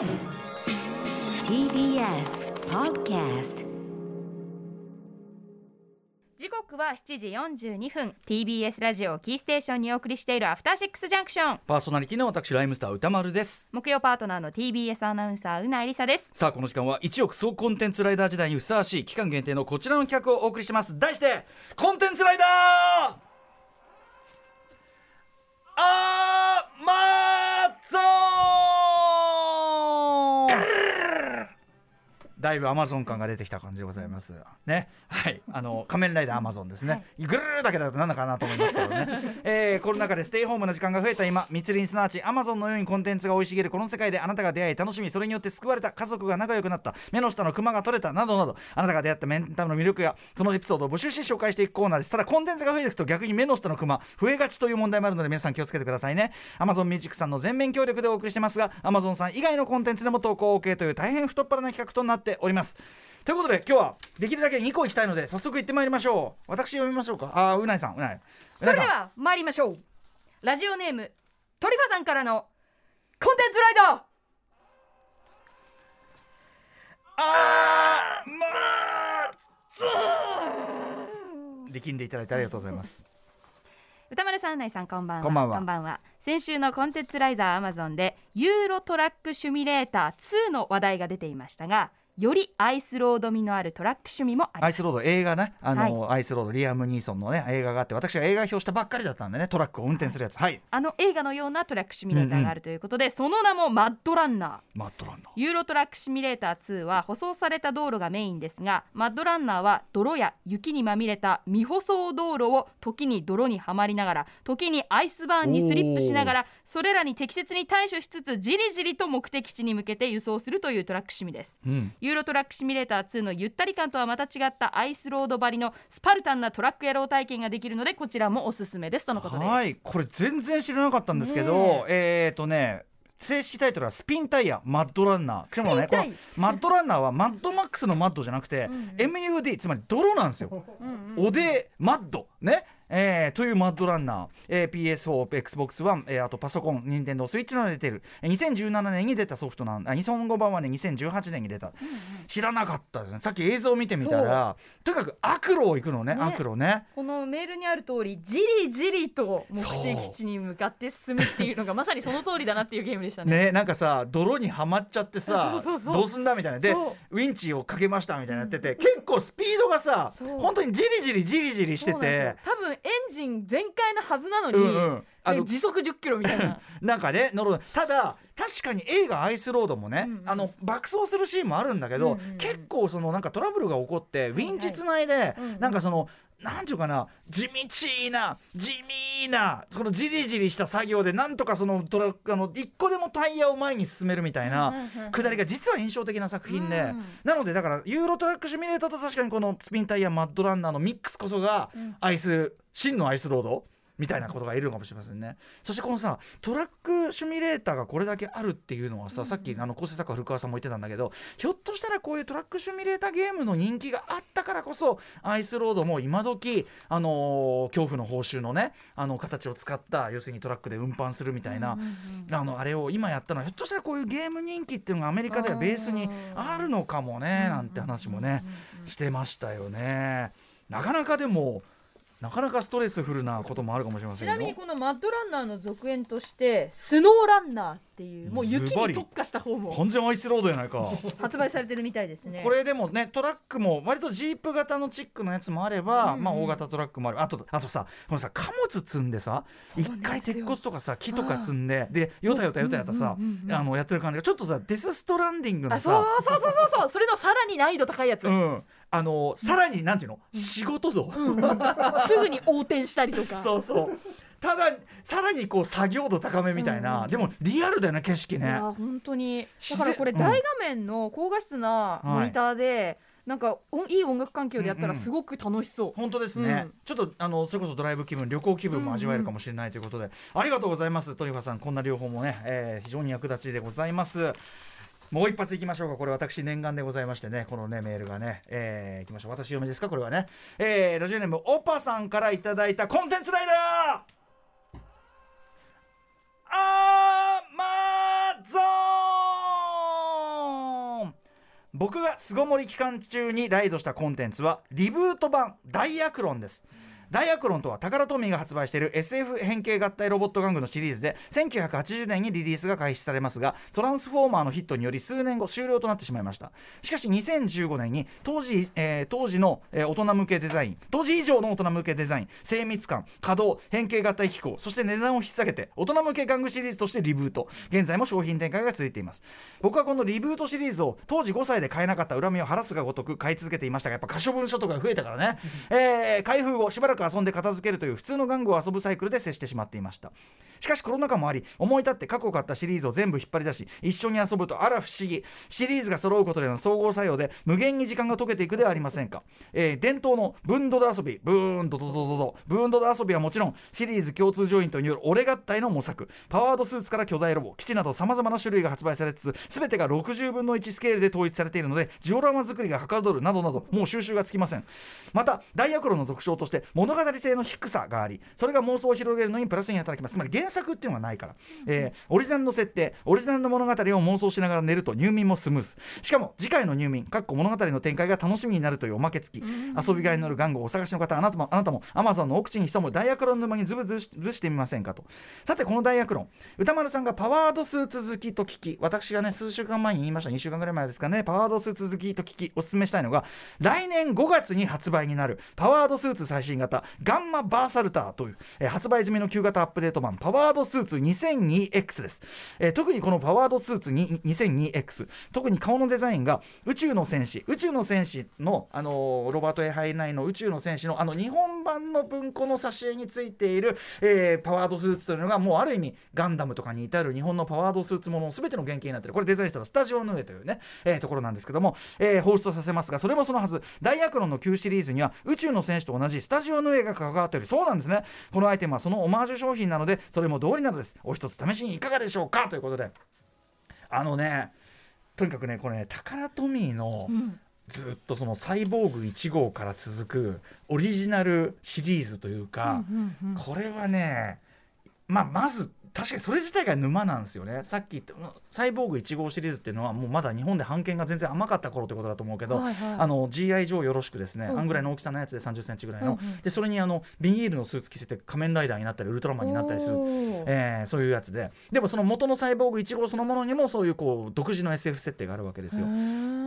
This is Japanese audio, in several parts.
TBS Podcast 時刻は7時42分。TBS ラジオキーステーションにお送りしているアフターシックスジャンクションパーソナリティの私ライムスター歌丸です。木曜パートナーの TBS アナウンサーうなえりさです。さあこの時間は1億総コンテンツライダー時代にふさわしい期間限定のこちらの企画をお送りします題してコンテンツライダーだいぶアマゾン感が出てきた感じでございます。ね、はい、あの仮面ライダーアマゾンですね。ぐるーだけだとなんだかなと思いますけどね。えーコロナ禍でステイホームの時間が増えた今、密林すなわちアマゾンのようにコンテンツが生い茂るこの世界であなたが出会い楽しみ、それによって救われた家族が仲良くなった、目の下のクマが取れたなどなど、あなたが出会ったメンタルの魅力やそのエピソードを募集して紹介していくコーナーです。ただコンテンツが増えていくと逆に目の下のクマ増えがちという問題もあるので皆さん気をつけてくださいね。アマゾンミュージックさんの全面協力でお送りしてますが、アマゾンさん以外のコンテンツでも投稿 OK という大変太っ腹な企画となっております。ということで今日はできるだけ2個いきたいので早速行ってまいりましょう。私読みましょうか？あーうないさんうない。うそれでは参りましょう。ラジオネームトリファさんからのコンテンツライダーあーまあ力んでいただいてありがとうございます。歌丸さんうないさんこんばんは。こんばんは。先週のコンテンツライダーアマゾンでユーロトラックシュミレーター2の話題が出ていましたがよりアイスロード味のあるトラックシムもアイスロード映画ね。あの、アイスロードリアム・ニーソンのね映画があって私は映画評したばっかりだったんでねトラックを運転するやつ。はい。あの映画のようなトラックシミュレーターがあるということで、その名も MudRunner。MudRunner。Euro Truck Simulator 2は舗装された道路がメインですが MudRunner は泥や雪にまみれた未舗装道路を時に泥にはまりながら時にアイスバーンにスリップしながらそれらに適切に対処しつつじりじりと目的地に向けて輸送するというトラックシムです。うん。 Euro Truck Simulator 2のゆったり感とはまた違ったアイスロード張りのスパルタンなトラック野郎体験ができるのでこちらもおすすめですとのことです、はい。これ全然知らなかったんですけど、え。っ、ー、とね正式タイトルはスピンタイヤマッドランナー。しかもねこのマッドランナーはマッドマックスのマッドじゃなくて、MUD つまり泥なんですよ、おでマッド。ねえーというマッドランナー、えー PS4、Xbox One、えーあとパソコン、ニンテンドースイッチなどで出てる、えー2017年に出たソフトなんあ日本語版はね2018年に出た、知らなかったですね。さっき映像を見てみたらとにかく悪路を行くのねね。悪路ね。このメールにある通りじりじりと目的地に向かって進むっていうのが まさにその通りだなっていうゲームでしたね。ねなんかさ泥にはまっちゃってさどうすんだみたいな。でそウィンチをかけましたみたいなやってて、結構スピードがさ本当にじりじりじりじりしてて。多分エンジン全開のはずなのに、うんうん。あのね時速10キロみたいな。なんかね乗るただ確かに映画「アイスロード」もね、うんうんあの爆走するシーンもあるんだけど、うんうんうん。結構そのなんかトラブルが起こってウィンチつないで、うんうん。なんかそのなんていうかな地道な地味なそのじりじりした作業でなんとかそのトラックあの一個でもタイヤを前に進めるみたいなうんうんうんくだりが実は印象的な作品で、うん。なのでだからユーロトラックシミュレーターと確かにこのスピンタイヤマッドランナーのミックスこそがうん。アイス真のアイスロードみたいなことがいるのかもしれませんね。そしてこのさトラックシミュレーターがこれだけあるっていうのはさ、さっきあの構成作家古川さんも言ってたんだけどひょっとしたらこういうトラックシミュレーターゲームの人気があったからこそアイスロードも今時あのー恐怖の報酬のねあの形を使った要するにトラックで運搬するみたいな、あのあれを今やったのはひょっとしたらこういうゲーム人気っていうのがアメリカではベースにあるのかもねなんて話もねしてましたよね。なかなかでもなかなかストレスフルなこともあるかもしれません。ちなみにこのマッドランナーの続編としてスノーランナーっていう。もう雪に特化した方も。完全アイスロードやないか。発売されてるみたいですね。これでもねトラックも割とジープ型のチックのやつもあれば、うんうん。まあ大型トラックもある。あとあとさこのさ貨物積んでさ一回鉄骨とかさ木とか積んででよたよたよたよたさ、あのやってる感じがちょっとさデスストランディングのあそうさそうそうそうそう。それのさらに難易度高いやつ、うん、あのさらになんていうの、仕事度、すぐに横転したりとか。そうそうたださらにこう作業度高めみたいな、うんでもリアルだよね景色ね。本当に。だからこれうん。大画面の高画質なモニターで、なんかおいい音楽環境でやったらうんうん。すごく楽しそう、本当ですね、うん。ちょっとあのそれこそドライブ気分旅行気分も味わえるかもしれないということで、ありがとうございますトリファさん。こんな両方もね、えー非常に役立ちでございます。もう一発いきましょうか。これ私念願でございましてね。このねメールがね、えーいきましょう。私読みですか？これはね、えーラジオネームオパさんからいただいたコンテンツライダー僕が巣ごもり期間中にライドしたコンテンツはリブート版ダイアクロンです。ダイアクロンとはタカラトミーが発売している SF 変形合体ロボット玩具のシリーズで1980年にリリースが開始されますがトランスフォーマーのヒットにより数年後終了となってしまいました。しかし2015年に当時,、えー当時の、えー大人向けデザイン当時以上の大人向けデザイン精密感稼働変形合体機構そして値段を引っ提げて大人向け玩具シリーズとしてリブート現在も商品展開が続いています。僕はこのリブートシリーズを当時5歳で買えなかった恨みを晴らすがごとく買い続けていましたがやっぱ可処分所とかが増えたからね、えー開封後しばらく遊んで片付けるという普通の玩具を遊ぶサイクルで接してしまっていました。しかしコロナ禍もあり思い立って過去買ったシリーズを全部引っ張り出し一緒に遊ぶとあら不思議。シリーズが揃うことでの総合作用で無限に時間が解けていくではありませんか、えー伝統のブンドド遊びブーンドドドドドブーンドド遊びはもちろんシリーズ共通ジョイントによる俺合体の模索。パワードスーツから巨大ロボ基地などさまざまな種類が発売されつつ全てが60分の1スケールで統一されているのでジオラマ作りがはかどるなどなどもう収集がつきません。またダイアクロの特徴として物語性の低さがありそれが妄想を広げるのにプラスに働きます。つまり原作っていうのがないから、えーオリジナルの設定オリジナルの物語を妄想しながら寝ると入眠もスムースしかも次回の入眠かっこ物語の展開が楽しみになるというおまけ付き。遊びがいのある玩具をお探しの方あなたもあなたも Amazon の奥地に潜むダイアクロン沼にズブズブしてみませんかと。さてこのダイアクロン。歌丸さんがパワードスーツ好きと聞き私がね数週間前に言いました。2週間ぐらい前ですかね。パワードスーツ好きと聞きおすすめしたいのが来年5月に発売になるパワードスーツ最新型ガンマバーサルターという、えー発売済みの旧型アップデート版パワーワードスーツ 2002X です、えー特にこのパワードスーツ 2002X 特に顔のデザインが宇宙の戦士宇宙の戦士の、あのーロバート・ A・ハインラインの宇宙の戦士のあの日本版の文庫の挿絵についている、えーパワードスーツというのがもうある意味ガンダムとかに至る日本のパワードスーツものの全ての原型になっている。これデザインしたのスタジオヌエというね、えーところなんですけども、えー彷彿とさせますがそれもそのはずダイアクロンの旧シリーズには宇宙の戦士と同じスタジオヌエが関わっている。そうなんですね。このアイテムはそのオマージュ商品なのでそれも通りなのです。お一つ試しにいかがでしょうか？ということで。あのねとにかくねこれねタカラトミーの、ずっとそのサイボーグ1号から続くオリジナルシリーズというか、これはねまあまず確かにそれ自体が沼なんですよね。さっき言ったサイボーグ1号シリーズっていうのはもうまだ日本で版権が全然甘かった頃ってことだと思うけど、はいはい。あの GI 上よろしくですね、うんうん。あんぐらいの大きさのやつで3 0センチぐらいの、うんうん。でそれにあのビニールのスーツ着せて仮面ライダーになったりウルトラマンになったりするえーそういうやつで。でもその元のサイボーグ1号そのものにもそういうこう独自の SF 設定があるわけですよ。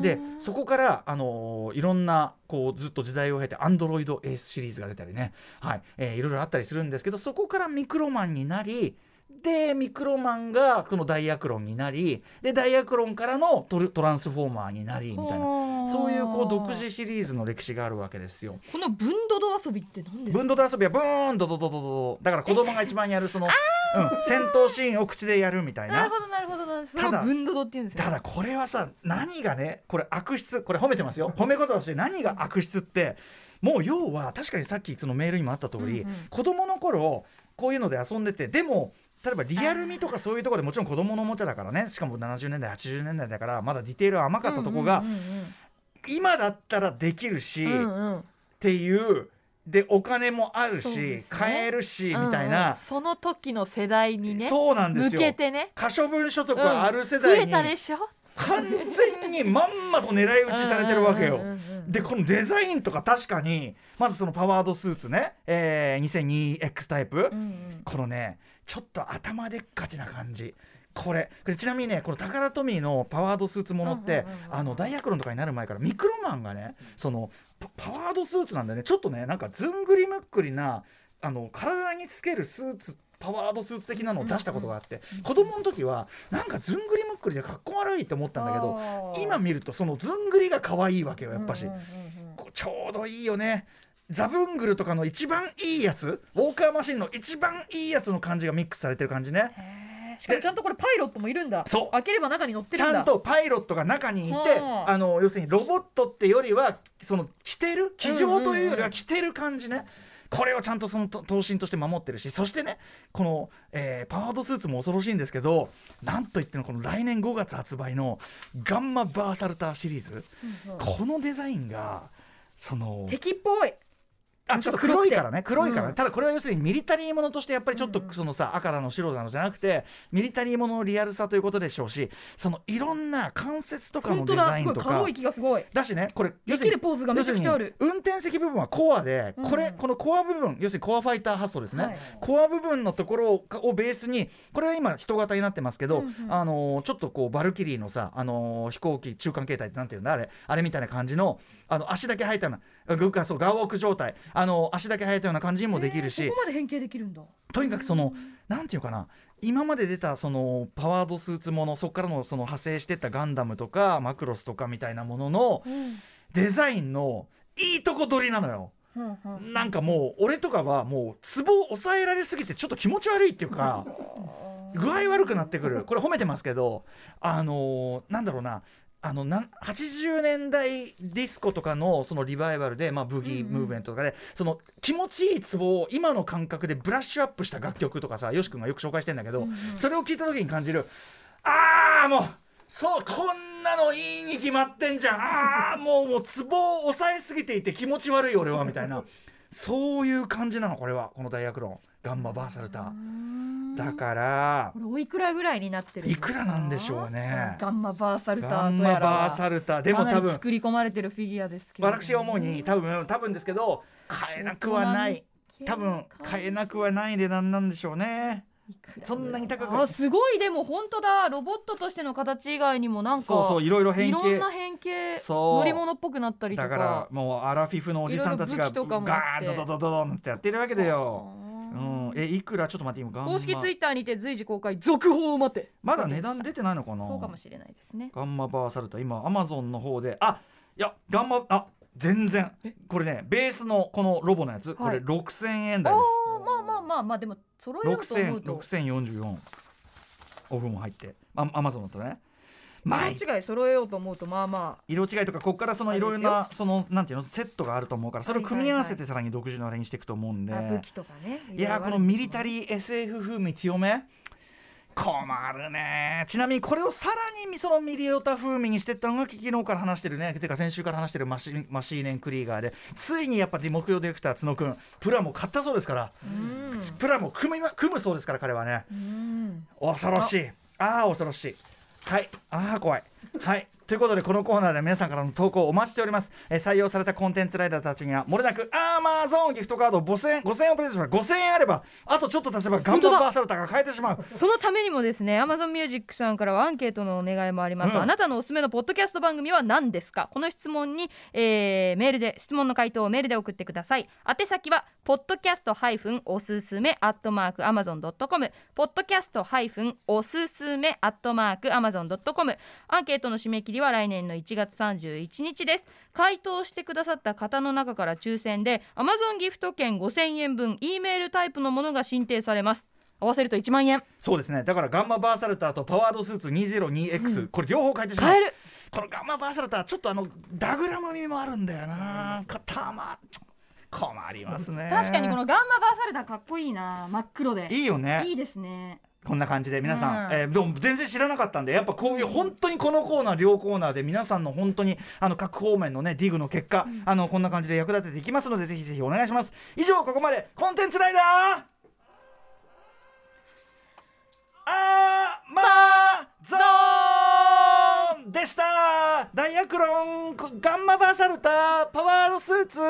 でそこから、あのーいろんなこうずっと時代を経てアンドロイドエースシリーズが出たりね、はい。えーいろいろあったりするんですけどそこからミクロマンになりでミクロマンがそのダイアクロンになりでダイアクロンからのトルトランスフォーマーになりみたいな。そういうこう独自シリーズの歴史があるわけですよ。このブンドド遊びって何ですか？ブンドド遊びはブーンドドドドドドだから子供が一番やるその、うん、戦闘シーンを口でやるみたいな。なるほどなるほどなるほど。それただをブンドドって言うんですね。ただこれはさ何がねこれ悪質これ褒めてますよ。褒め言葉として何が悪質ってもう要は確かにさっきそのメールにもあった通り、うんうん。子供の頃こういうので遊んでてでも例えばリアルミとかそういうところでもちろん子供のおもちゃだからね。しかも70年代80年代だからまだディテールは甘かったとこが、今だったらできるし、っていうでお金もあるし、ね。買えるし、みたいうんうん。な、その時の世代にねそうなんです向よけてね。可処分所得うんある世増え代に、たでしょ？完全にまんまと狙い撃ちされてるわけよ。うんうんうんうんでこのデザインとか確かにまずそのパワードスーツね、えー、2002X タイプ、うんうん。このねちょっと頭でっかちな感じこれ。ちなみにねこのタカラトミーのパワードスーツものって、あのダイヤクロンとかになる前からミクロマンがねそのパパワードスーツなんでねちょっとねなんかずんぐりむっくりなあの体につけるスーツパワードスーツ的なのを出したことがあって、子供の時はなんかずんぐりむっくりでかっこ悪いって思ったんだけど今見るとそのずんぐりが可愛いわけよやっぱし、ちょうどいいよね。ザブングルとかの一番いいやつ。ウォーカーマシンの一番いいやつの感じがミックスされてる感じねしかもちゃんとこれパイロットもいるんだ。そう。開ければ中に乗ってるんだ。ちゃんとパイロットが中にいてはあ。あの要するにロボットってよりはその着てる？機上というよりは着てる感じね、これをちゃんとそのと頭身として守ってるしそしてねこの、えーパワードスーツも恐ろしいんですけどなんといってもこの来年5月発売のガンマバーサルターシリーズ、うんうん。このデザインがその敵っぽいあちょっと黒いからね。黒いから。ね、うん。ただこれは要するにミリタリーものとしてやっぱりちょっとそのさ、赤だの白だのじゃなくてミリタリーもののリアルさということでしょうしそのいろんな関節とかのデ本当だ。ザインとか。すごい可愛い気がすごい。だしねこれできるポーズがめちゃくちゃある。運転席部分はコアで、これうん。このコア部分要するにコアファイター発想ですね、はい。コア部分のところををベースにこれは今人型になってますけど、うんうん。あのーちょっとこうバルキリーのさ、あのー飛行機中間形態ってなんていうんだ？あれあれみたいな感じのあの足だけ生えたようなそうガーウォーク状態。あのー足だけ生えたような感じにもできるし、えーそこまで変形できるんだ。とにかくそのなんていうかな。今まで出たそのパワードスーツものそこからのその派生してったガンダムとかマクロスとかみたいなもののうん。デザインのいいとこ取りなのよ。なんかもう俺とかはもうツボを抑えられすぎてちょっと気持ち悪いっていうか具合悪くなってくる。これ褒めてますけどあのーなんだろうなあのなん80年代ディスコとかのそのリバイバルで、まあ、ブギームーブメントとかで、その気持ちいいツボを今の感覚でブラッシュアップした楽曲とかさよし君がよく紹介してんだけど、それを聞いた時に感じる。ああもうそうこんなのいいに決まってんじゃん。ああもうもうツボを抑えすぎていて気持ち悪い俺はみたいなそういう感じなのこれは。この大学論。ガンマバーサルタ。ー。だからこれおいくらぐらいになってるいくらなんでしょうね。ガンマバーサルタガンマバーはサルタ。ーでも多分作り込まれてるフィギュアですけど私が思うに多分多分ですけど買えなくはない。多分買えなくはない値段なんでしょうねそんなに高く？あすごい。でも本当だ。ロボットとしての形以外にもなんかそうそういろいろ変いろん形な変形そう。乗り物っぽくなったりとか。だからもうアラフィフのおじさんたちがいろいろ武器とかもあって。ガーンドドドドドンってやってるわけだよ。あう。ーん、えいくら？ちょっと待って今ガンマ公式ツイッターにて随時公開続報を待て。まだ値段出てないのかな？そうかもしれないですね。ガンマバーサルタ今アマゾンの方で。あいやガンマあ全然。これねベースのこのロボのやつ、これはい。6000円あ台です。ーまあまあまあまあでも揃えようと思う6000と6044オフも入って。あアマゾンだとね。まあ色違い揃えようと思うとまあまあ。色違いとかここからそのいろいろなそのなんていうのセットがあると思うからそれを組み合わせてさらに独自のあれにしていくと思うんで、あ武器とかねいやーこのミリターリー SF 風味強め困るね。ちなみにこれをさらにそのミリオタ風味にしてったのが昨日から話してるね。てか先週から話してるマシマシーネン・クリーガーで。ついにやっぱ木曜ディレクター角くんプラも買ったそうですから。うん。プラも組む組むそうですから彼はね。うん。恐ろしい。ああー恐ろしい。はい。ああ怖い。はいということでこのコーナーで皆さんからの投稿をお待ちしております、えー採用されたコンテンツライダーたちにはもれなくアーマーゾーンギフトカード5000円5000円をプレゼントします5000円あればあとちょっと足せばガンババーサルタが買えてしまう。そのためにもですね Amazon Music さんからはアンケートのお願いもあります、うん。あなたのおすすめのポッドキャスト番組は何ですか？この質問に、えーメールで質問の回答をメールで送ってください。宛先はポッドキャストハイフンおすすめアットマーク Amazon.com ポッドキャストハイフンおすすめアットマーク Amazon.com アンケートの締め切りは来年の1月31日です。回答してくださった方の中から抽選で Amazon ギフト券5000円分 E メールタイプのものが申請されます。合わせると1万円そうですね。だからガンマバーサルターとパワードスーツ 202X、これ両方変えてしまう。買える。このガンマバーサルターちょっとあのダグラム味もあるんだよな。かたま困りますね。確かにこのガンマバーサルターかっこいいな。真っ黒で。いいよね。いいですねこんな感じで皆さん、うん。えーでも全然知らなかったんでやっぱこういう本当にこのコーナー両コーナーで皆さんの本当にあの各方面のねディグの結果、あのこんな感じで役立てていきますのでぜひぜひお願いします。以上ここまでコンテンツライダーあーまーゾーンでした。ダイヤクロンガンマバーサルターパワードスーツ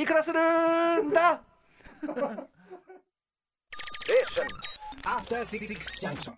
いくらするんだ？After Six Junction.